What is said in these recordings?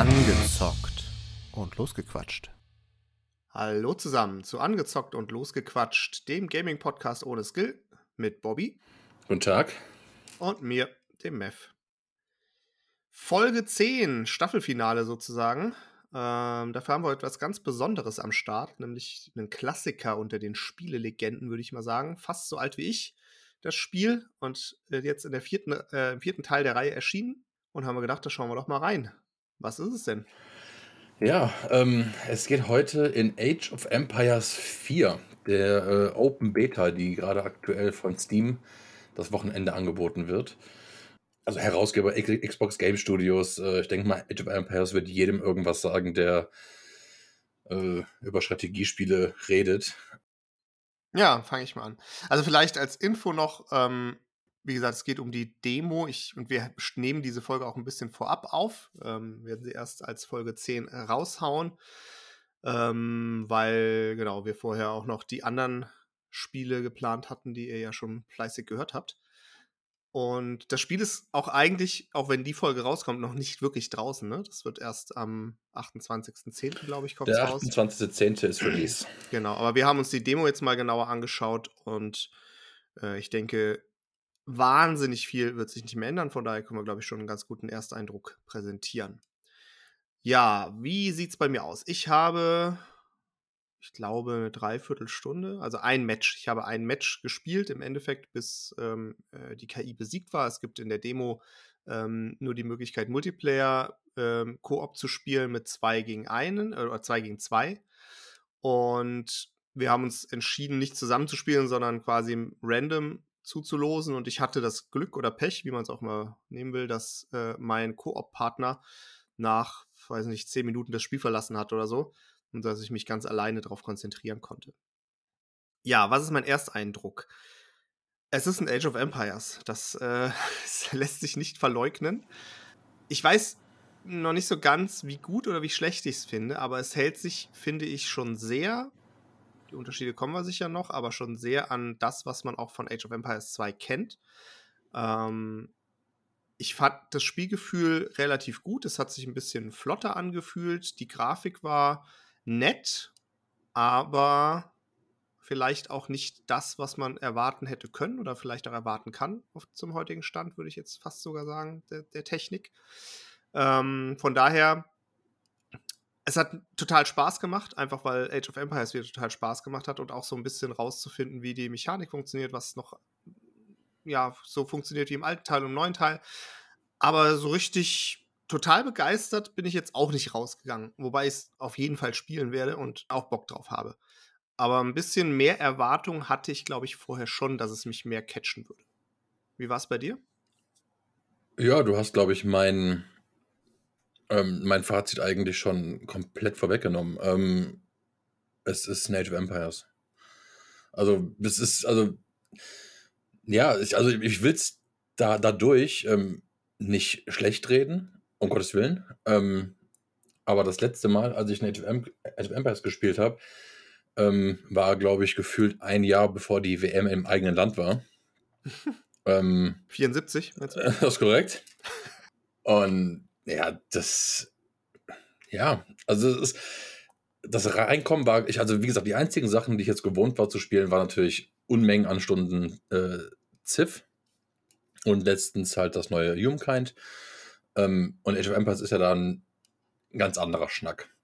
Angezockt und losgequatscht. Hallo zusammen zu Angezockt und losgequatscht, dem Gaming-Podcast ohne Skill mit Bobby Guten Tag. und mir, dem Mev. Folge 10, Staffelfinale sozusagen. Ähm, dafür haben wir etwas ganz Besonderes am Start, nämlich einen Klassiker unter den Spielelegenden, würde ich mal sagen. Fast so alt wie ich, das Spiel. Und äh, jetzt in der vierten, äh, im vierten Teil der Reihe erschienen. Und haben wir gedacht, da schauen wir doch mal rein. Was ist es denn? Ja, ähm, es geht heute in Age of Empires 4, der äh, Open Beta, die gerade aktuell von Steam das Wochenende angeboten wird. Also Herausgeber Xbox Game Studios. Äh, ich denke mal, Age of Empires wird jedem irgendwas sagen, der äh, über Strategiespiele redet. Ja, fange ich mal an. Also vielleicht als Info noch, ähm, wie gesagt, es geht um die Demo. Ich, und wir nehmen diese Folge auch ein bisschen vorab auf. Ähm, werden sie erst als Folge 10 raushauen. Ähm, weil, genau, wir vorher auch noch die anderen Spiele geplant hatten, die ihr ja schon fleißig gehört habt. Und das Spiel ist auch eigentlich, auch wenn die Folge rauskommt, noch nicht wirklich draußen. Ne? Das wird erst am 28.10., glaube ich, kommt Der raus. 28.10. ist Release. Genau, aber wir haben uns die Demo jetzt mal genauer angeschaut und äh, ich denke, wahnsinnig viel wird sich nicht mehr ändern. Von daher können wir, glaube ich, schon einen ganz guten Ersteindruck präsentieren. Ja, wie sieht's bei mir aus? Ich habe, ich glaube, eine Dreiviertelstunde, also ein Match. Ich habe ein Match gespielt im Endeffekt, bis ähm, äh, die KI besiegt war. Es gibt in der Demo ähm, nur die Möglichkeit, Multiplayer ähm, Koop zu spielen mit zwei gegen einen äh, oder zwei gegen zwei. Und wir haben uns entschieden, nicht zusammenzuspielen, sondern quasi random zuzulosen. Und ich hatte das Glück oder Pech, wie man es auch mal nehmen will, dass äh, mein Koop-Partner nach, weiß nicht, zehn Minuten das Spiel verlassen hat oder so. Und dass ich mich ganz alleine darauf konzentrieren konnte. Ja, was ist mein Ersteindruck? Es ist ein Age of Empires. Das, äh, das lässt sich nicht verleugnen. Ich weiß noch nicht so ganz, wie gut oder wie schlecht ich es finde, aber es hält sich, finde ich, schon sehr, die Unterschiede kommen wir sicher noch, aber schon sehr an das, was man auch von Age of Empires 2 kennt. Ähm, ich fand das Spielgefühl relativ gut. Es hat sich ein bisschen flotter angefühlt. Die Grafik war nett, aber vielleicht auch nicht das, was man erwarten hätte können oder vielleicht auch erwarten kann zum heutigen Stand, würde ich jetzt fast sogar sagen, der, der Technik. Ähm, von daher, es hat total Spaß gemacht, einfach weil Age of Empires wieder total Spaß gemacht hat und auch so ein bisschen rauszufinden, wie die Mechanik funktioniert, was noch ja so funktioniert wie im alten Teil und im neuen Teil. Aber so richtig total begeistert bin ich jetzt auch nicht rausgegangen, wobei ich es auf jeden Fall spielen werde und auch Bock drauf habe. Aber ein bisschen mehr Erwartung hatte ich, glaube ich, vorher schon, dass es mich mehr catchen würde. Wie war es bei dir? Ja, du hast, glaube ich, mein, ähm, mein Fazit eigentlich schon komplett vorweggenommen. Ähm, es ist of Empires. Also, das ist, also, ja, ich, also ich will es da, dadurch ähm, nicht schlecht reden, um Gottes Willen. Ähm, aber das letzte Mal, als ich Age of, Em Age of Empires gespielt habe, ähm, war, glaube ich, gefühlt ein Jahr bevor die WM im eigenen Land war. ähm, 74, meinst du? das ist korrekt. Und ja, das, ja, also das, ist, das Reinkommen war, ich, also wie gesagt, die einzigen Sachen, die ich jetzt gewohnt war zu spielen, waren natürlich Unmengen an Stunden äh, Civ und letztens halt das neue Humankind. Ähm, und Age of Empires ist ja dann ein ganz anderer Schnack.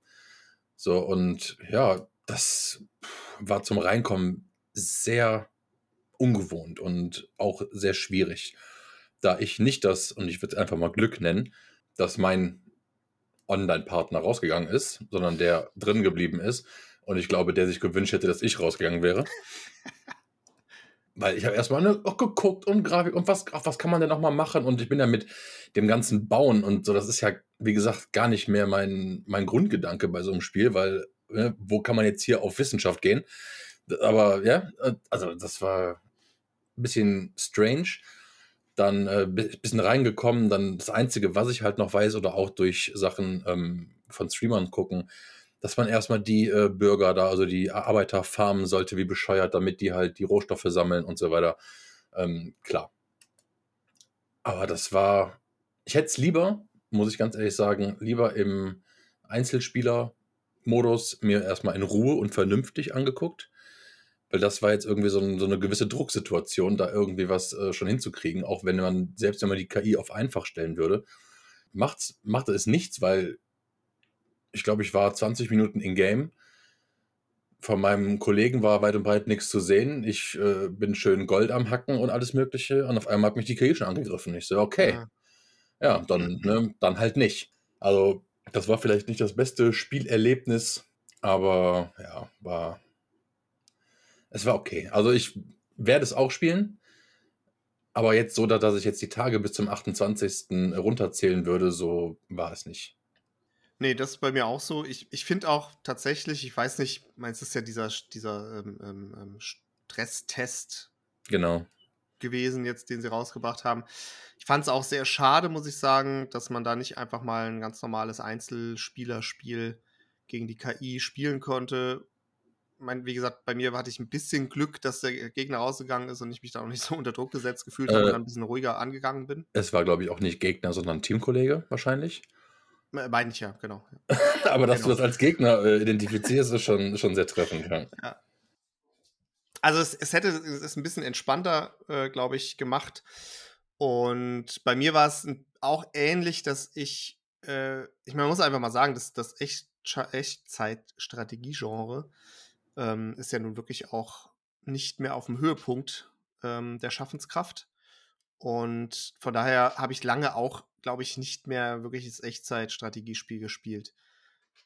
So, und ja, das war zum Reinkommen sehr ungewohnt und auch sehr schwierig, da ich nicht das, und ich würde es einfach mal Glück nennen, dass mein Online-Partner rausgegangen ist, sondern der drin geblieben ist. Und ich glaube, der sich gewünscht hätte, dass ich rausgegangen wäre. Weil ich habe erstmal geguckt und Grafik und was, ach, was kann man denn noch mal machen? Und ich bin ja mit dem ganzen Bauen und so, das ist ja, wie gesagt, gar nicht mehr mein, mein Grundgedanke bei so einem Spiel, weil ne, wo kann man jetzt hier auf Wissenschaft gehen? Aber ja, also das war ein bisschen strange. Dann äh, bisschen reingekommen. Dann das Einzige, was ich halt noch weiß, oder auch durch Sachen ähm, von Streamern gucken, dass man erstmal die äh, Bürger da, also die Arbeiter farmen sollte wie bescheuert, damit die halt die Rohstoffe sammeln und so weiter. Ähm, klar. Aber das war, ich hätte es lieber muss ich ganz ehrlich sagen, lieber im Einzelspieler-Modus mir erstmal in Ruhe und vernünftig angeguckt. Weil das war jetzt irgendwie so, ein, so eine gewisse Drucksituation, da irgendwie was äh, schon hinzukriegen, auch wenn man, selbst wenn man die KI auf einfach stellen würde, macht's, machte es nichts, weil ich glaube, ich war 20 Minuten in Game. Von meinem Kollegen war weit und breit nichts zu sehen. Ich äh, bin schön Gold am Hacken und alles Mögliche. Und auf einmal hat mich die KI schon angegriffen. Ich so, okay. Ja, ja dann, ne, dann halt nicht. Also, das war vielleicht nicht das beste Spielerlebnis, aber ja, war. Es war okay. Also, ich werde es auch spielen. Aber jetzt so, dass ich jetzt die Tage bis zum 28. runterzählen würde, so war es nicht. Nee, das ist bei mir auch so. Ich, ich finde auch tatsächlich, ich weiß nicht, meinst ist ja dieser, dieser ähm, ähm, ähm, Stresstest genau. gewesen, jetzt, den sie rausgebracht haben. Ich fand es auch sehr schade, muss ich sagen, dass man da nicht einfach mal ein ganz normales Einzelspielerspiel gegen die KI spielen konnte mein, wie gesagt, bei mir hatte ich ein bisschen Glück, dass der Gegner rausgegangen ist und ich mich da auch nicht so unter Druck gesetzt gefühlt habe und dann ein bisschen ruhiger angegangen bin. Es war, glaube ich, auch nicht Gegner, sondern Teamkollege wahrscheinlich. Meine ich ja, genau. Aber dass genau. du das als Gegner äh, identifizierst, ist schon, schon sehr treffend. Ja. ja. Also es, es hätte es ist ein bisschen entspannter, äh, glaube ich, gemacht. Und bei mir war es auch ähnlich, dass ich, äh, ich meine, man muss einfach mal sagen, dass das echt Echtzeit-Strategie-Genre ähm, ist ja nun wirklich auch nicht mehr auf dem Höhepunkt ähm, der Schaffenskraft. Und von daher habe ich lange auch, glaube ich, nicht mehr wirkliches Echtzeit-Strategiespiel gespielt.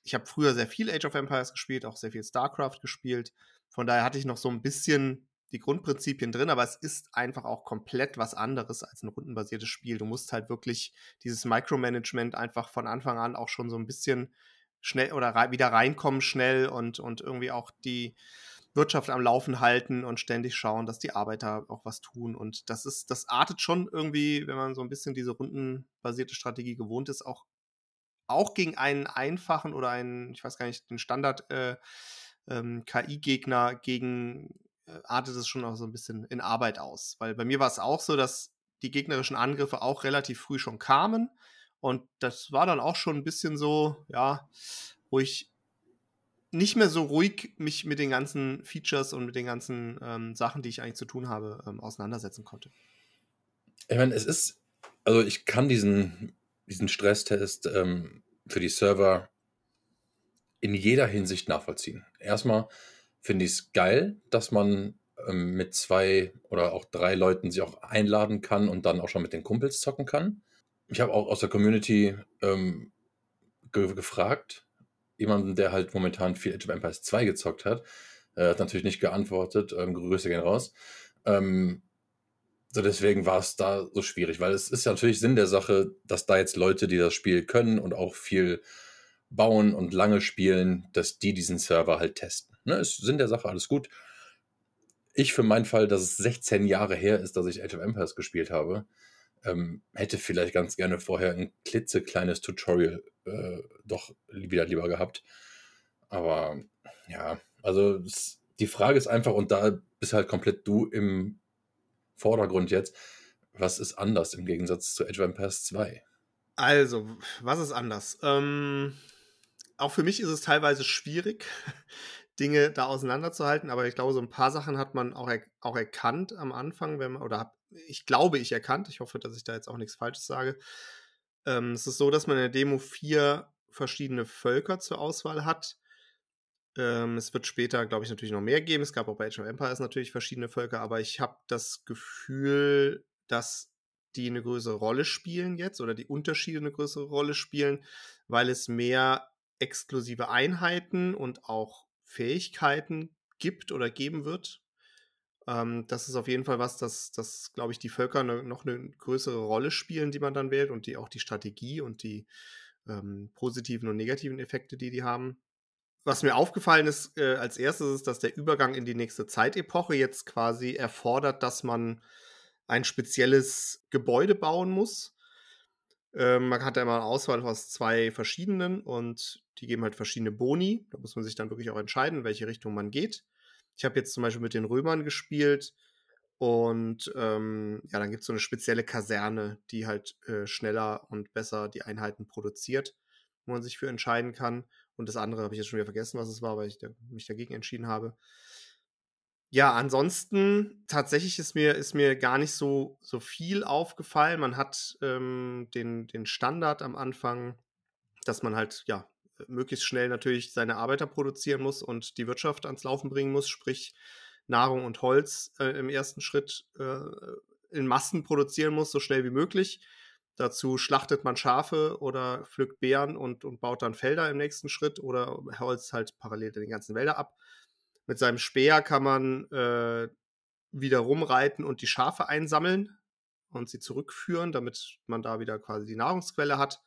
Ich habe früher sehr viel Age of Empires gespielt, auch sehr viel StarCraft gespielt. Von daher hatte ich noch so ein bisschen die Grundprinzipien drin, aber es ist einfach auch komplett was anderes als ein rundenbasiertes Spiel. Du musst halt wirklich dieses Micromanagement einfach von Anfang an auch schon so ein bisschen schnell oder rei wieder reinkommen schnell und, und irgendwie auch die Wirtschaft am Laufen halten und ständig schauen, dass die Arbeiter auch was tun. Und das ist, das artet schon irgendwie, wenn man so ein bisschen diese rundenbasierte Strategie gewohnt ist, auch, auch gegen einen einfachen oder einen, ich weiß gar nicht, den Standard äh, ähm, KI-Gegner gegen äh, artet es schon auch so ein bisschen in Arbeit aus. Weil bei mir war es auch so, dass die gegnerischen Angriffe auch relativ früh schon kamen und das war dann auch schon ein bisschen so, ja, wo ich nicht mehr so ruhig mich mit den ganzen Features und mit den ganzen ähm, Sachen, die ich eigentlich zu tun habe, ähm, auseinandersetzen konnte. Ich meine, es ist, also ich kann diesen, diesen Stresstest ähm, für die Server in jeder Hinsicht nachvollziehen. Erstmal finde ich es geil, dass man ähm, mit zwei oder auch drei Leuten sich auch einladen kann und dann auch schon mit den Kumpels zocken kann ich habe auch aus der Community ähm, ge gefragt, jemanden, der halt momentan viel Age of Empires 2 gezockt hat, äh, hat natürlich nicht geantwortet, ähm, Grüße gehen raus. Ähm, so deswegen war es da so schwierig, weil es ist ja natürlich Sinn der Sache, dass da jetzt Leute, die das Spiel können und auch viel bauen und lange spielen, dass die diesen Server halt testen. Ne, ist Sinn der Sache, alles gut. Ich für meinen Fall, dass es 16 Jahre her ist, dass ich Age of Empires gespielt habe, ähm, hätte vielleicht ganz gerne vorher ein klitzekleines Tutorial äh, doch wieder lieber gehabt. Aber ja, also es, die Frage ist einfach, und da bist halt komplett du im Vordergrund jetzt, was ist anders im Gegensatz zu Age of Empires 2? Also, was ist anders? Ähm, auch für mich ist es teilweise schwierig, Dinge da auseinanderzuhalten, aber ich glaube, so ein paar Sachen hat man auch, er auch erkannt am Anfang, wenn man, oder ich glaube, ich erkannt. Ich hoffe, dass ich da jetzt auch nichts Falsches sage. Ähm, es ist so, dass man in der Demo vier verschiedene Völker zur Auswahl hat. Ähm, es wird später, glaube ich, natürlich noch mehr geben. Es gab auch bei Age of Empires natürlich verschiedene Völker, aber ich habe das Gefühl, dass die eine größere Rolle spielen jetzt oder die Unterschiede eine größere Rolle spielen, weil es mehr exklusive Einheiten und auch Fähigkeiten gibt oder geben wird. Ähm, das ist auf jeden Fall was, das, das glaube ich, die Völker ne, noch eine größere Rolle spielen, die man dann wählt und die auch die Strategie und die ähm, positiven und negativen Effekte, die die haben. Was mir aufgefallen ist äh, als erstes, ist, dass der Übergang in die nächste Zeitepoche jetzt quasi erfordert, dass man ein spezielles Gebäude bauen muss. Ähm, man hat ja immer eine Auswahl aus zwei verschiedenen und die geben halt verschiedene Boni. Da muss man sich dann wirklich auch entscheiden, in welche Richtung man geht. Ich habe jetzt zum Beispiel mit den Römern gespielt. Und ähm, ja, dann gibt es so eine spezielle Kaserne, die halt äh, schneller und besser die Einheiten produziert, wo man sich für entscheiden kann. Und das andere habe ich jetzt schon wieder vergessen, was es war, weil ich da, mich dagegen entschieden habe. Ja, ansonsten tatsächlich ist mir, ist mir gar nicht so, so viel aufgefallen. Man hat ähm, den, den Standard am Anfang, dass man halt ja möglichst schnell natürlich seine Arbeiter produzieren muss und die Wirtschaft ans Laufen bringen muss, sprich Nahrung und Holz äh, im ersten Schritt äh, in Massen produzieren muss, so schnell wie möglich. Dazu schlachtet man Schafe oder pflückt Beeren und, und baut dann Felder im nächsten Schritt oder Holz halt parallel in den ganzen Wälder ab. Mit seinem Speer kann man äh, wieder rumreiten und die Schafe einsammeln und sie zurückführen, damit man da wieder quasi die Nahrungsquelle hat.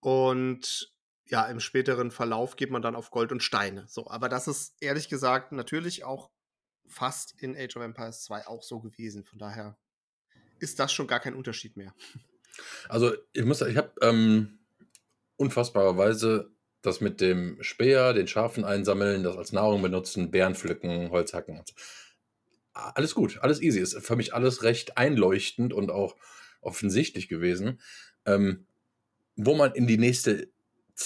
Und ja, im späteren Verlauf geht man dann auf Gold und Steine. So, aber das ist ehrlich gesagt natürlich auch fast in Age of Empires 2 auch so gewesen. Von daher ist das schon gar kein Unterschied mehr. Also ich muss, ich habe ähm, unfassbarerweise das mit dem Speer, den Schafen einsammeln, das als Nahrung benutzen, Bären pflücken, Holz hacken und so. Alles gut, alles easy. Ist für mich alles recht einleuchtend und auch offensichtlich gewesen. Ähm, wo man in die nächste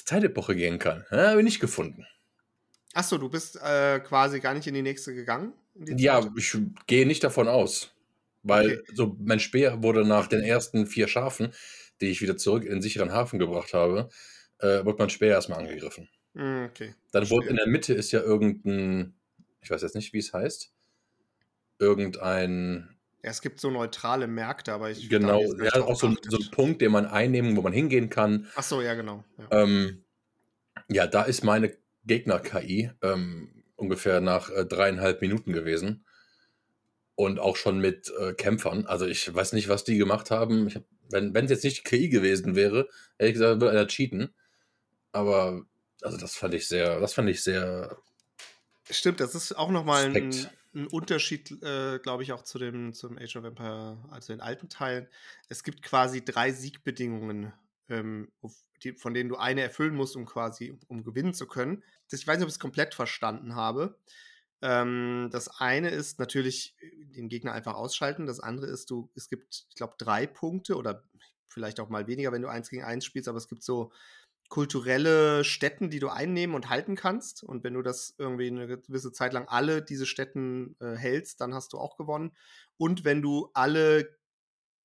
Zeitepoche gehen kann, ja, habe ich nicht gefunden. Achso, du bist äh, quasi gar nicht in die nächste gegangen? Die ja, ich gehe nicht davon aus. Weil okay. so mein Speer wurde nach den ersten vier Schafen, die ich wieder zurück in den sicheren Hafen gebracht habe, äh, wird mein Speer erstmal angegriffen. Hm, okay. Dann wurde in der Mitte ist ja irgendein, ich weiß jetzt nicht, wie es heißt, irgendein. Ja, es gibt so neutrale Märkte, aber ich. Genau, ja, auch so ein, so ein, Punkt, den man einnehmen, wo man hingehen kann. Ach so, ja, genau. Ja, ähm, ja da ist meine Gegner-KI ähm, ungefähr nach äh, dreieinhalb Minuten gewesen. Und auch schon mit äh, Kämpfern. Also ich weiß nicht, was die gemacht haben. Hab, wenn es jetzt nicht KI gewesen wäre, hätte ich gesagt, würde einer cheaten. Aber also das fand ich sehr, das fand ich sehr. Stimmt, das ist auch nochmal ein, ein Unterschied, äh, glaube ich, auch zu dem zum Age of Empire, also den alten Teilen. Es gibt quasi drei Siegbedingungen, ähm, die, von denen du eine erfüllen musst, um quasi um gewinnen zu können. Das, ich weiß nicht, ob ich es komplett verstanden habe. Ähm, das eine ist natürlich den Gegner einfach ausschalten. Das andere ist, du, es gibt, ich glaube, drei Punkte oder vielleicht auch mal weniger, wenn du eins gegen eins spielst, aber es gibt so kulturelle Städten, die du einnehmen und halten kannst. Und wenn du das irgendwie eine gewisse Zeit lang alle diese Städten äh, hältst, dann hast du auch gewonnen. Und wenn du alle,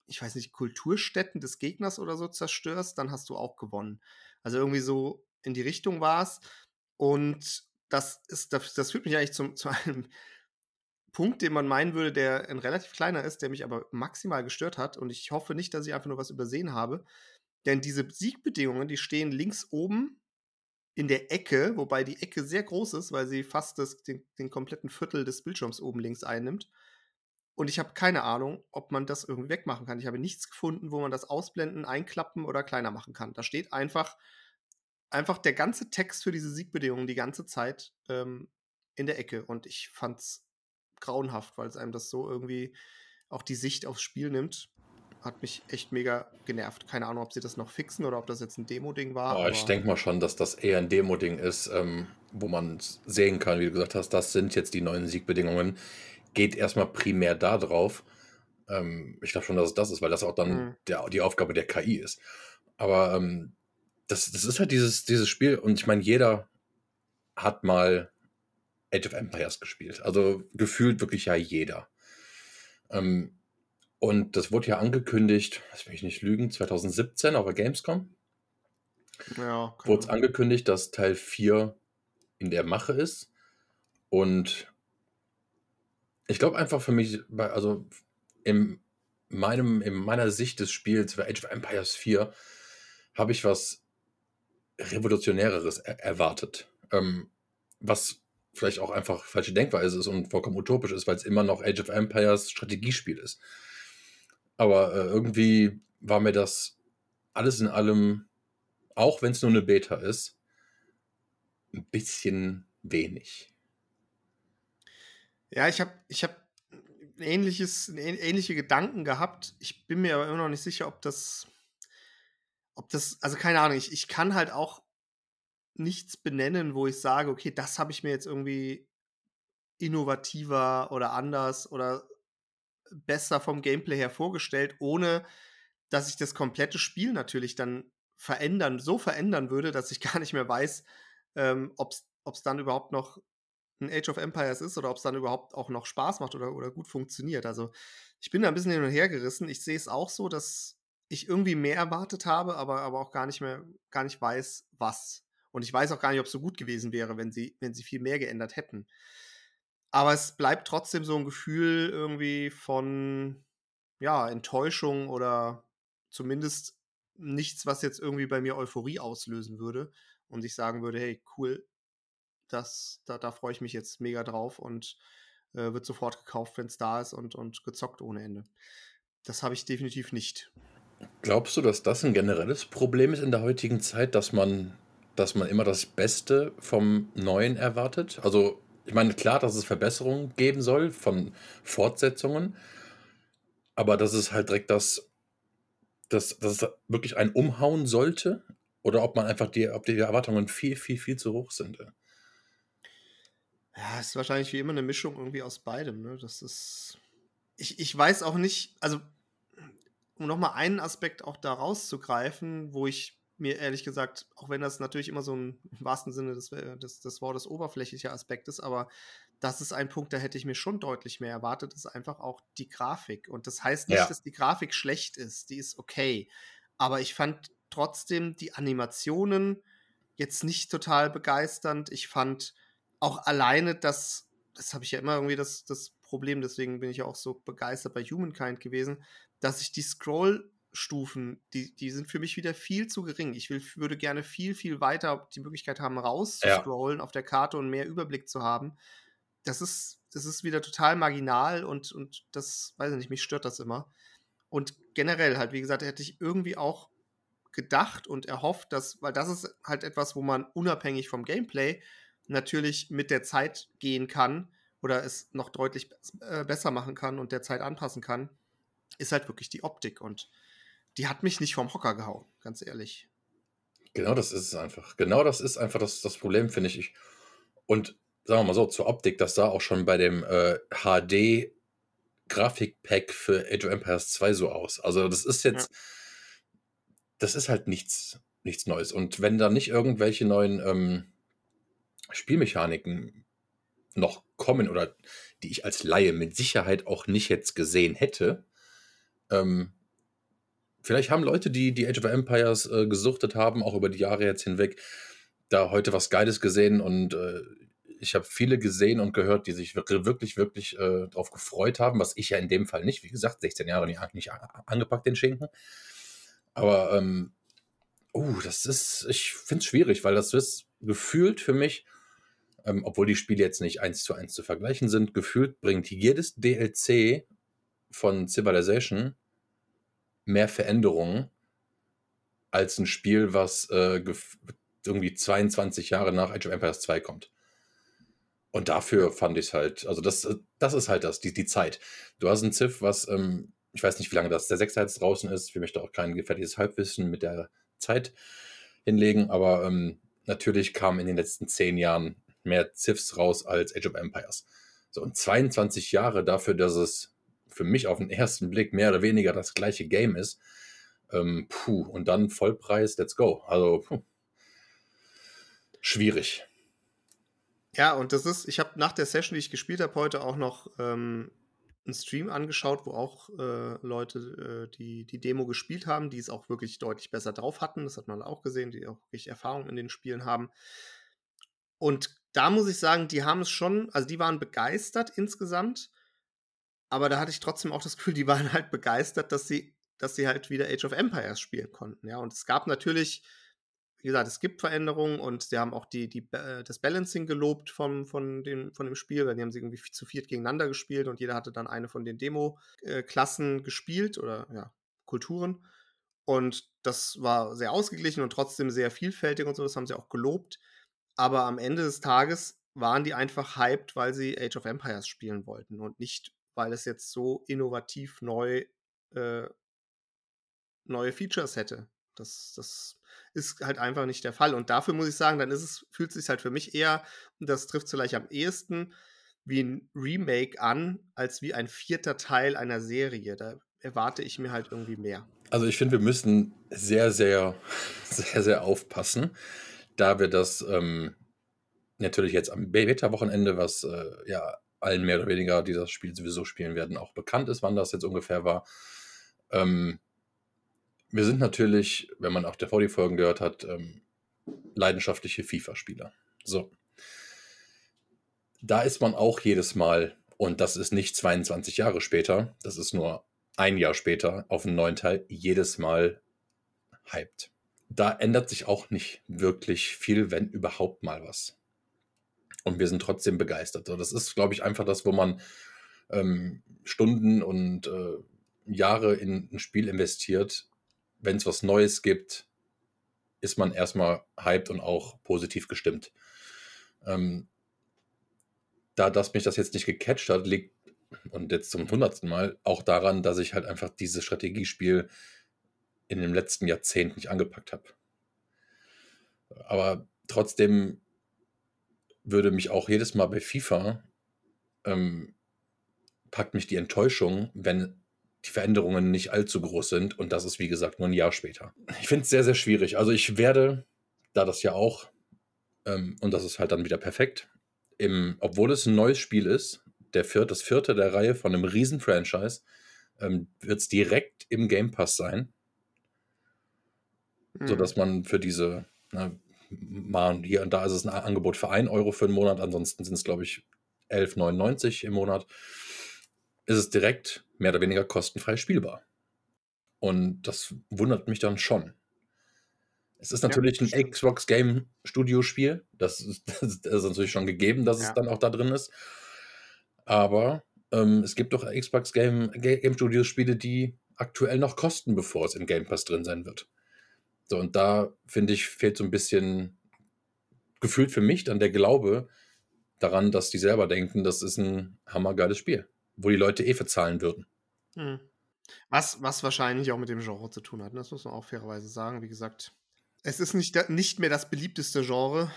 ich weiß nicht, Kulturstätten des Gegners oder so zerstörst, dann hast du auch gewonnen. Also irgendwie so in die Richtung war es. Und das ist, das, das führt mich eigentlich zum, zu einem Punkt, den man meinen würde, der ein relativ kleiner ist, der mich aber maximal gestört hat. Und ich hoffe nicht, dass ich einfach nur was übersehen habe. Denn diese Siegbedingungen, die stehen links oben in der Ecke, wobei die Ecke sehr groß ist, weil sie fast das, den, den kompletten Viertel des Bildschirms oben links einnimmt. Und ich habe keine Ahnung, ob man das irgendwie wegmachen kann. Ich habe nichts gefunden, wo man das ausblenden, einklappen oder kleiner machen kann. Da steht einfach, einfach der ganze Text für diese Siegbedingungen die ganze Zeit ähm, in der Ecke. Und ich fand's grauenhaft, weil es einem das so irgendwie auch die Sicht aufs Spiel nimmt hat mich echt mega genervt. Keine Ahnung, ob sie das noch fixen oder ob das jetzt ein Demo-Ding war. Oh, ich denke mal schon, dass das eher ein Demo-Ding ist, ähm, wo man sehen kann, wie du gesagt hast, das sind jetzt die neuen Siegbedingungen. Geht erstmal primär da drauf. Ähm, ich glaube schon, dass es das ist, weil das auch dann mhm. der, die Aufgabe der KI ist. Aber ähm, das, das ist halt dieses, dieses Spiel und ich meine, jeder hat mal Age of Empires gespielt. Also gefühlt wirklich ja jeder. Ähm, und das wurde ja angekündigt, lass mich nicht lügen, 2017 auf der Gamescom. Ja, wurde es angekündigt, dass Teil 4 in der Mache ist. Und ich glaube einfach für mich, also in, meinem, in meiner Sicht des Spiels für Age of Empires 4 habe ich was Revolutionäreres er erwartet. Ähm, was vielleicht auch einfach falsche Denkweise ist und vollkommen utopisch ist, weil es immer noch Age of Empires Strategiespiel ist. Aber äh, irgendwie war mir das alles in allem, auch wenn es nur eine Beta ist, ein bisschen wenig. Ja, ich habe ich hab ähnliche Gedanken gehabt. Ich bin mir aber immer noch nicht sicher, ob das, ob das, also keine Ahnung, ich, ich kann halt auch nichts benennen, wo ich sage, okay, das habe ich mir jetzt irgendwie innovativer oder anders oder besser vom Gameplay her vorgestellt, ohne dass ich das komplette Spiel natürlich dann verändern, so verändern würde, dass ich gar nicht mehr weiß, ähm, ob es dann überhaupt noch ein Age of Empires ist oder ob es dann überhaupt auch noch Spaß macht oder, oder gut funktioniert. Also ich bin da ein bisschen hin und her gerissen. Ich sehe es auch so, dass ich irgendwie mehr erwartet habe, aber, aber auch gar nicht mehr, gar nicht weiß, was. Und ich weiß auch gar nicht, ob es so gut gewesen wäre, wenn sie, wenn sie viel mehr geändert hätten. Aber es bleibt trotzdem so ein Gefühl irgendwie von, ja, Enttäuschung oder zumindest nichts, was jetzt irgendwie bei mir Euphorie auslösen würde und ich sagen würde, hey, cool, das, da, da freue ich mich jetzt mega drauf und äh, wird sofort gekauft, wenn es da ist und, und gezockt ohne Ende. Das habe ich definitiv nicht. Glaubst du, dass das ein generelles Problem ist in der heutigen Zeit, dass man, dass man immer das Beste vom Neuen erwartet? Also, ich meine, klar, dass es Verbesserungen geben soll von Fortsetzungen, aber dass es halt direkt das, dass, dass es wirklich ein Umhauen sollte? Oder ob man einfach die, ob die Erwartungen viel, viel, viel zu hoch sind? Ja, ist wahrscheinlich wie immer eine Mischung irgendwie aus beidem. Ne? Das ist. Ich, ich weiß auch nicht, also um nochmal einen Aspekt auch da rauszugreifen, wo ich mir ehrlich gesagt, auch wenn das natürlich immer so ein, im wahrsten Sinne des, des, des Wortes oberflächlicher Aspekt ist, aber das ist ein Punkt, da hätte ich mir schon deutlich mehr erwartet, ist einfach auch die Grafik. Und das heißt nicht, ja. dass die Grafik schlecht ist, die ist okay. Aber ich fand trotzdem die Animationen jetzt nicht total begeisternd. Ich fand auch alleine das, das habe ich ja immer irgendwie das, das Problem, deswegen bin ich ja auch so begeistert bei Humankind gewesen, dass ich die Scroll-Stufen, die, die sind für mich wieder viel zu gering. Ich will, würde gerne viel, viel weiter die Möglichkeit haben, rauszuscrollen ja. auf der Karte und mehr Überblick zu haben. Das ist, das ist wieder total marginal und, und das, weiß ich nicht, mich stört das immer. Und generell halt, wie gesagt, hätte ich irgendwie auch gedacht und erhofft, dass, weil das ist halt etwas, wo man unabhängig vom Gameplay natürlich mit der Zeit gehen kann oder es noch deutlich äh, besser machen kann und der Zeit anpassen kann, ist halt wirklich die Optik. Und die hat mich nicht vom Hocker gehauen, ganz ehrlich. Genau das ist es einfach. Genau das ist einfach das, das Problem, finde ich. Und sagen wir mal so, zur Optik, das sah auch schon bei dem äh, HD Grafikpack für Age of Empires 2 so aus. Also das ist jetzt, ja. das ist halt nichts, nichts Neues. Und wenn da nicht irgendwelche neuen ähm, Spielmechaniken noch kommen oder die ich als Laie mit Sicherheit auch nicht jetzt gesehen hätte. Ähm, vielleicht haben Leute, die die Age of Empires äh, gesuchtet haben, auch über die Jahre jetzt hinweg, da heute was Geiles gesehen und äh, ich habe viele gesehen und gehört, die sich wirklich, wirklich äh, darauf gefreut haben, was ich ja in dem Fall nicht, wie gesagt, 16 Jahre nicht, nicht angepackt, den Schinken. Aber, ähm, uh, das ist, ich finde es schwierig, weil das ist gefühlt für mich ähm, obwohl die Spiele jetzt nicht eins zu eins zu vergleichen sind, gefühlt bringt jedes DLC von Civilization mehr Veränderungen als ein Spiel, was äh, irgendwie 22 Jahre nach Age of Empires 2 kommt. Und dafür fand ich es halt, also das, das ist halt das, die, die Zeit. Du hast ein Ziff, was, ähm, ich weiß nicht, wie lange das der Sechser jetzt draußen ist, ich möchte auch kein gefährliches Halbwissen mit der Zeit hinlegen, aber ähm, natürlich kam in den letzten zehn Jahren mehr Ziffs raus als Age of Empires. So, und 22 Jahre dafür, dass es für mich auf den ersten Blick mehr oder weniger das gleiche Game ist. Ähm, puh, und dann Vollpreis, let's go. Also, puh. schwierig. Ja, und das ist, ich habe nach der Session, die ich gespielt habe, heute auch noch ähm, einen Stream angeschaut, wo auch äh, Leute äh, die, die Demo gespielt haben, die es auch wirklich deutlich besser drauf hatten. Das hat man auch gesehen, die auch wirklich Erfahrung in den Spielen haben. Und da muss ich sagen, die haben es schon, also die waren begeistert insgesamt, aber da hatte ich trotzdem auch das Gefühl, die waren halt begeistert, dass sie, dass sie halt wieder Age of Empires spielen konnten. Ja, und es gab natürlich, wie gesagt, es gibt Veränderungen und sie haben auch die, die, äh, das Balancing gelobt vom, von, dem, von dem Spiel, weil die haben sie irgendwie zu viert gegeneinander gespielt und jeder hatte dann eine von den Demo-Klassen gespielt oder ja, Kulturen. Und das war sehr ausgeglichen und trotzdem sehr vielfältig und so, das haben sie auch gelobt. Aber am Ende des Tages waren die einfach hyped, weil sie Age of Empires spielen wollten und nicht, weil es jetzt so innovativ neu äh, neue Features hätte. Das, das ist halt einfach nicht der Fall. Und dafür muss ich sagen, dann ist es, fühlt es sich halt für mich eher, und das trifft vielleicht am ehesten, wie ein Remake an, als wie ein vierter Teil einer Serie. Da erwarte ich mir halt irgendwie mehr. Also ich finde, wir müssen sehr, sehr, sehr, sehr aufpassen, da wir das ähm, natürlich jetzt am Beta-Wochenende, was äh, ja allen mehr oder weniger, die das Spiel sowieso spielen werden, auch bekannt ist, wann das jetzt ungefähr war. Ähm, wir sind natürlich, wenn man auch der VD-Folgen gehört hat, ähm, leidenschaftliche FIFA-Spieler. So. Da ist man auch jedes Mal, und das ist nicht 22 Jahre später, das ist nur ein Jahr später auf einen neuen Teil, jedes Mal hyped. Da ändert sich auch nicht wirklich viel, wenn überhaupt mal was. Und wir sind trotzdem begeistert. Das ist, glaube ich, einfach das, wo man ähm, Stunden und äh, Jahre in ein Spiel investiert. Wenn es was Neues gibt, ist man erstmal hyped und auch positiv gestimmt. Ähm, da dass mich das jetzt nicht gecatcht hat, liegt und jetzt zum hundertsten Mal auch daran, dass ich halt einfach dieses Strategiespiel in dem letzten Jahrzehnt nicht angepackt habe. Aber trotzdem würde mich auch jedes Mal bei FIFA ähm, packt mich die Enttäuschung, wenn die Veränderungen nicht allzu groß sind und das ist wie gesagt nur ein Jahr später. Ich finde es sehr, sehr schwierig. Also ich werde, da das ja auch, ähm, und das ist halt dann wieder perfekt, im, obwohl es ein neues Spiel ist, der vierte, das vierte der Reihe von einem riesen Franchise, ähm, wird es direkt im Game Pass sein. Mhm. Sodass man für diese, na, mal hier und da ist es ein Angebot für 1 Euro für einen Monat, ansonsten sind es, glaube ich, 11,99 im Monat, ist es direkt mehr oder weniger kostenfrei spielbar. Und das wundert mich dann schon. Es ist natürlich ja, ein Xbox Game Studio Spiel. Das ist, das ist, natürlich schon gegeben, dass ja. es dann auch da drin ist. Aber ähm, es gibt doch Xbox Game, Game Studios Spiele, die aktuell noch kosten, bevor es im Game Pass drin sein wird. So, und da finde ich, fehlt so ein bisschen gefühlt für mich dann der Glaube daran, dass die selber denken, das ist ein hammergeiles Spiel, wo die Leute eh verzahlen würden. Hm. Was, was wahrscheinlich auch mit dem Genre zu tun hat, ne? das muss man auch fairerweise sagen. Wie gesagt, es ist nicht, nicht mehr das beliebteste Genre.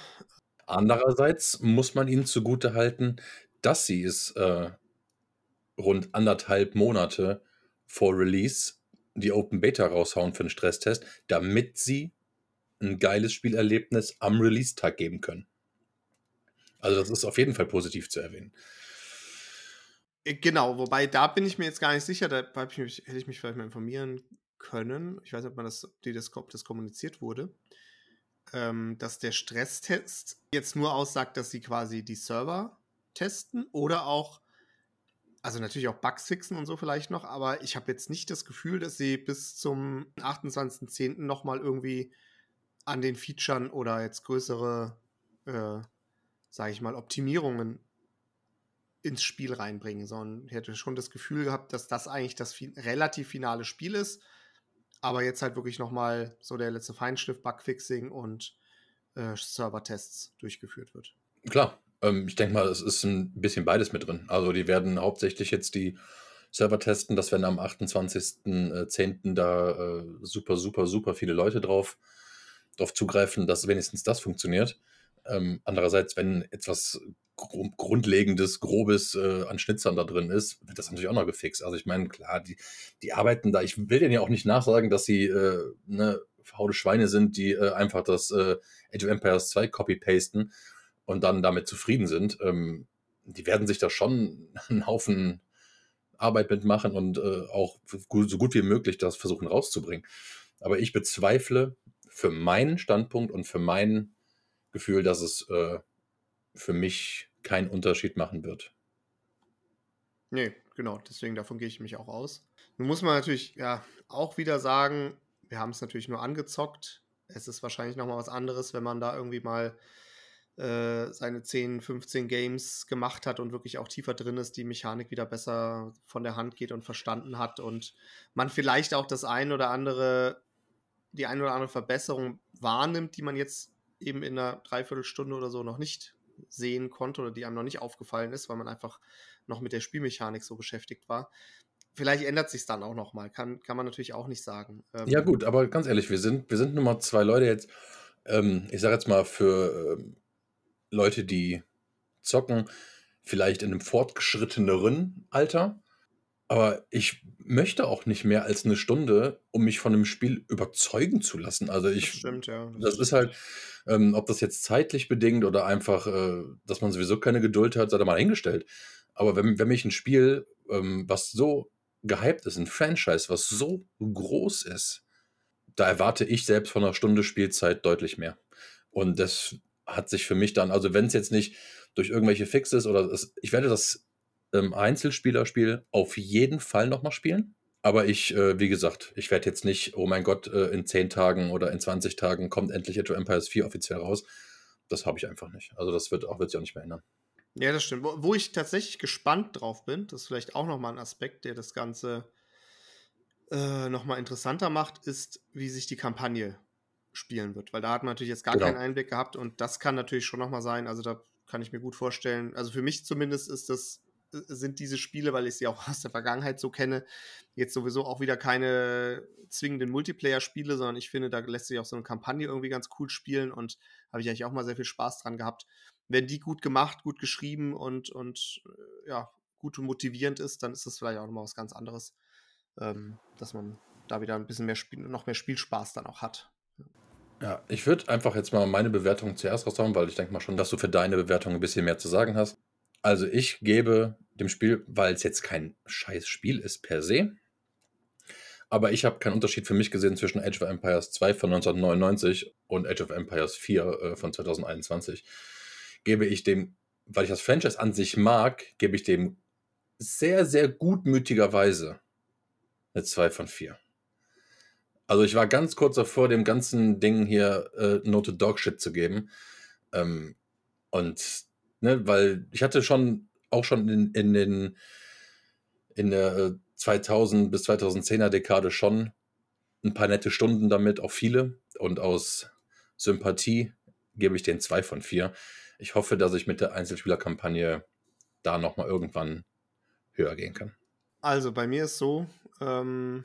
Andererseits muss man ihnen zugute halten, dass sie es äh, rund anderthalb Monate vor Release die Open Beta raushauen für den Stresstest, damit sie ein geiles Spielerlebnis am Release-Tag geben können. Also das ist auf jeden Fall positiv zu erwähnen. Äh, genau, wobei da bin ich mir jetzt gar nicht sicher, da ich mich, hätte ich mich vielleicht mal informieren können. Ich weiß nicht, ob man das, ob das, ob das kommuniziert wurde. Ähm, dass der Stresstest jetzt nur aussagt, dass sie quasi die Server testen oder auch, also natürlich auch Bugs fixen und so vielleicht noch, aber ich habe jetzt nicht das Gefühl, dass sie bis zum 28.10. nochmal irgendwie an den Featuren oder jetzt größere, äh, sage ich mal, Optimierungen ins Spiel reinbringen, sondern ich hätte schon das Gefühl gehabt, dass das eigentlich das fi relativ finale Spiel ist, aber jetzt halt wirklich nochmal so der letzte Feinschliff, Bugfixing und äh, Server-Tests durchgeführt wird. Klar, ähm, ich denke mal, es ist ein bisschen beides mit drin. Also die werden hauptsächlich jetzt die Server testen, dass wenn am 28.10. Äh, da äh, super, super, super viele Leute drauf, drauf zugreifen, dass wenigstens das funktioniert. Ähm, andererseits, wenn etwas Grundlegendes, Grobes äh, an Schnitzern da drin ist, wird das natürlich auch noch gefixt. Also ich meine, klar, die, die arbeiten da, ich will denen ja auch nicht nachsagen, dass sie äh, ne, verhaute Schweine sind, die äh, einfach das äh, Age of Empires 2 copy-pasten und dann damit zufrieden sind, ähm, die werden sich da schon einen Haufen Arbeit mitmachen und äh, auch so gut wie möglich das versuchen rauszubringen. Aber ich bezweifle für meinen Standpunkt und für mein Gefühl, dass es äh, für mich keinen Unterschied machen wird. Nee, genau, deswegen davon gehe ich mich auch aus. Nun muss man natürlich ja auch wieder sagen, wir haben es natürlich nur angezockt. Es ist wahrscheinlich nochmal was anderes, wenn man da irgendwie mal seine 10, 15 Games gemacht hat und wirklich auch tiefer drin ist, die Mechanik wieder besser von der Hand geht und verstanden hat und man vielleicht auch das ein oder andere, die ein oder andere Verbesserung wahrnimmt, die man jetzt eben in einer Dreiviertelstunde oder so noch nicht sehen konnte oder die einem noch nicht aufgefallen ist, weil man einfach noch mit der Spielmechanik so beschäftigt war. Vielleicht ändert sich dann auch noch mal, kann, kann man natürlich auch nicht sagen. Ähm, ja gut, aber ganz ehrlich, wir sind, wir sind nur mal zwei Leute jetzt. Ähm, ich sage jetzt mal für ähm, Leute, die zocken, vielleicht in einem fortgeschritteneren Alter. Aber ich möchte auch nicht mehr als eine Stunde, um mich von einem Spiel überzeugen zu lassen. Also Das ich, stimmt, ja. das ist halt, ähm, ob das jetzt zeitlich bedingt oder einfach, äh, dass man sowieso keine Geduld hat, sei da mal hingestellt. Aber wenn, wenn mich ein Spiel, ähm, was so gehypt ist, ein Franchise, was so groß ist, da erwarte ich selbst von einer Stunde Spielzeit deutlich mehr. Und das hat sich für mich dann, also wenn es jetzt nicht durch irgendwelche Fixes oder es, ich werde das ähm, Einzelspielerspiel auf jeden Fall nochmal spielen. Aber ich, äh, wie gesagt, ich werde jetzt nicht, oh mein Gott, äh, in 10 Tagen oder in 20 Tagen kommt endlich Age of Empires 4 offiziell raus. Das habe ich einfach nicht. Also das wird, auch, wird sich auch nicht mehr ändern. Ja, das stimmt. Wo, wo ich tatsächlich gespannt drauf bin, das ist vielleicht auch nochmal ein Aspekt, der das Ganze äh, nochmal interessanter macht, ist, wie sich die Kampagne spielen wird. Weil da hat man natürlich jetzt gar Genau. keinen Einblick gehabt und das kann natürlich schon nochmal sein. Also da kann ich mir gut vorstellen. Also für mich zumindest ist das, äh, sind diese Spiele, weil ich sie auch aus der Vergangenheit so kenne, jetzt sowieso auch wieder keine zwingenden Multiplayer-Spiele, sondern ich finde, da lässt sich auch so eine Kampagne irgendwie ganz cool spielen und habe ich eigentlich auch mal sehr viel Spaß dran gehabt. Wenn die gut gemacht, gut geschrieben und, und äh, ja, gut und motivierend ist, dann ist das vielleicht auch nochmal was ganz anderes, ähm, dass man da wieder ein bisschen mehr Spiel, noch mehr Spielspaß dann auch hat. Ja, ich würde einfach jetzt mal meine Bewertung zuerst raushauen, weil ich denke mal schon, dass du für deine Bewertung ein bisschen mehr zu sagen hast. Also ich gebe dem Spiel, weil es jetzt kein scheiß Spiel ist per se, aber ich habe keinen Unterschied für mich gesehen zwischen Age of Empires 2 von 1999 und Age of Empires 4 äh, von 2021. Gebe ich dem, weil ich das Franchise an sich mag, gebe ich dem sehr, sehr gutmütigerweise eine 2 von 4. Also ich war ganz kurz davor, dem ganzen Ding hier äh, Note Dogshit zu geben. Ähm, und, ne, weil ich hatte schon, auch schon in, in den, in der äh, 2000 bis 2010er Dekade schon ein paar nette Stunden damit, auch viele. Und aus Sympathie gebe ich den zwei von vier. Ich hoffe, dass ich mit der Einzelspielerkampagne da nochmal irgendwann höher gehen kann. Also bei mir ist so, ähm,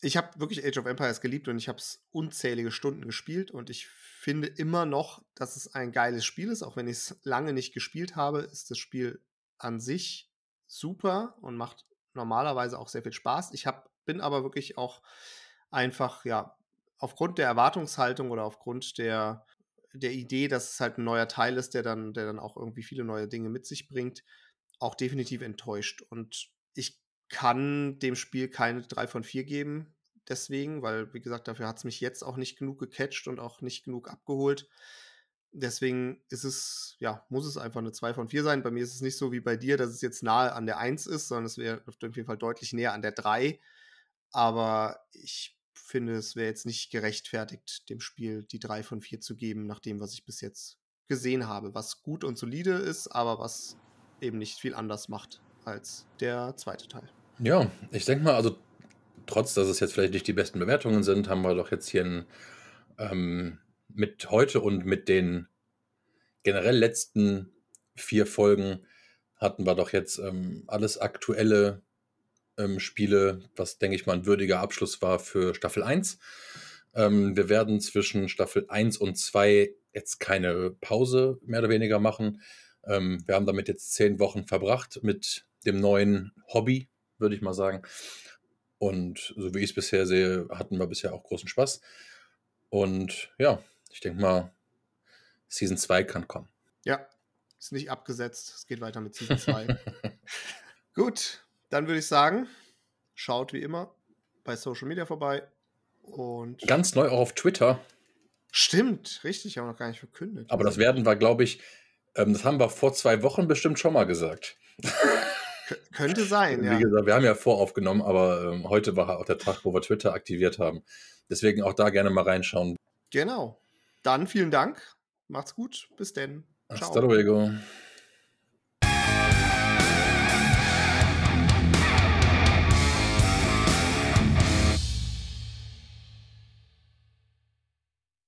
ich habe wirklich Age of Empires geliebt und ich habe es unzählige Stunden gespielt und ich finde immer noch, dass es ein geiles Spiel ist, auch wenn ich es lange nicht gespielt habe, ist das Spiel an sich super und macht normalerweise auch sehr viel Spaß. Ich hab, bin aber wirklich auch einfach, ja, aufgrund der Erwartungshaltung oder aufgrund der, der Idee, dass es halt ein neuer Teil ist, der dann, der dann auch irgendwie viele neue Dinge mit sich bringt, auch definitiv enttäuscht. Und ich kann dem Spiel keine 3 von 4 geben, deswegen, weil, wie gesagt, dafür hat es mich jetzt auch nicht genug gecatcht und auch nicht genug abgeholt. Deswegen ist es, ja, muss es einfach eine 2 von 4 sein. Bei mir ist es nicht so wie bei dir, dass es jetzt nahe an der 1 ist, sondern es wäre auf jeden Fall deutlich näher an der 3. Aber ich finde, es wäre jetzt nicht gerechtfertigt, dem Spiel die 3 von 4 zu geben, nach dem, was ich bis jetzt gesehen habe. Was gut und solide ist, aber was eben nicht viel anders macht als der zweite Teil. Ja, ich denke mal, also trotz, dass es jetzt vielleicht nicht die besten Bewertungen sind, haben wir doch jetzt hier ein, ähm, mit heute und mit den generell letzten vier Folgen hatten wir doch jetzt ähm, alles aktuelle ähm, Spiele, was, denke ich mal, ein würdiger Abschluss war für Staffel 1. Ähm, wir werden zwischen Staffel 1 und 2 jetzt keine Pause mehr oder weniger machen. Ähm, wir haben damit jetzt zehn Wochen verbracht mit dem neuen Hobby, würde ich mal sagen. Und so wie ich es bisher sehe, hatten wir bisher auch großen Spaß. Und ja, ich denke mal, Season 2 kann kommen. Ja, ist nicht abgesetzt. Es geht weiter mit Season 2. Gut, dann würde ich sagen, schaut wie immer bei Social Media vorbei. Und Ganz neu auch auf Twitter. stimmt, richtig, haben wir noch gar nicht verkündet. Aber das werden wir, glaube ich, ähm, das haben wir vor zwei Wochen bestimmt schon mal gesagt. Könnte sein, Wie ja. gesagt, wir haben ja voraufgenommen, aber ähm, heute war auch der Tag, wo wir Twitter aktiviert haben. Deswegen auch da gerne mal reinschauen. Genau. Dann vielen Dank. Macht's gut. Bis denn. Hasta luego.